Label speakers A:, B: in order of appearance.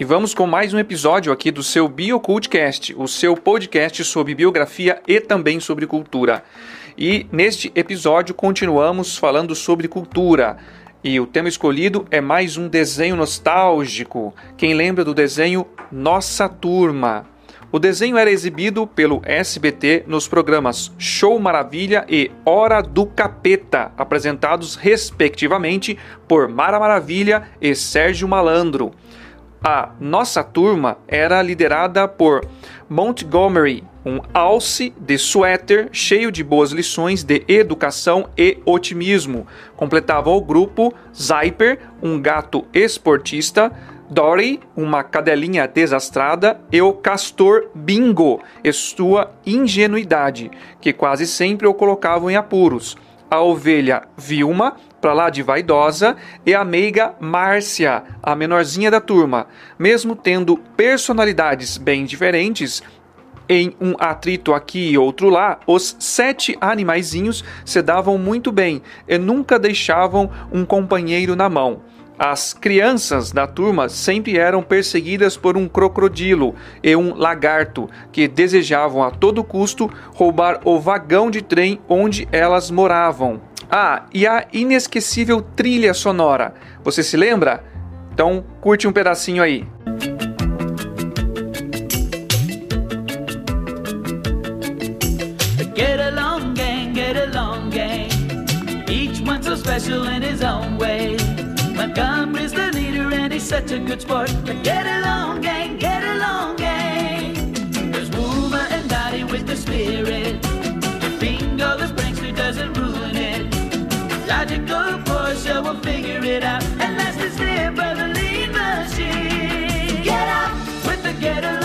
A: E vamos com mais um episódio aqui do seu BioCultcast, o seu podcast sobre biografia e também sobre cultura. E neste episódio continuamos falando sobre cultura. E o tema escolhido é mais um desenho nostálgico. Quem lembra do desenho Nossa Turma? O desenho era exibido pelo SBT nos programas Show Maravilha e Hora do Capeta, apresentados respectivamente por Mara Maravilha e Sérgio Malandro. A nossa turma era liderada por Montgomery, um alce de suéter cheio de boas lições de educação e otimismo. Completava o grupo Zyper, um gato esportista, Dory, uma cadelinha desastrada, e o castor Bingo, e sua ingenuidade, que quase sempre o colocavam em apuros. A ovelha Vilma, para lá de vaidosa, e a meiga Márcia, a menorzinha da turma. Mesmo tendo personalidades bem diferentes, em um atrito aqui e outro lá, os sete animaizinhos se davam muito bem e nunca deixavam um companheiro na mão. As crianças da turma sempre eram perseguidas por um crocodilo e um lagarto que desejavam a todo custo roubar o vagão de trem onde elas moravam. Ah, e a inesquecível trilha sonora. Você se lembra? Então curte um pedacinho aí.
B: Get along, gang, get along, gang. Each so special in his own way. such a good sport. But get along, gang, get along, gang. There's Wooma and Dottie with the spirit. And Bingo the prankster doesn't ruin it. Logical Porsche will figure it out. And last is their brotherly machine. Get up with the get along.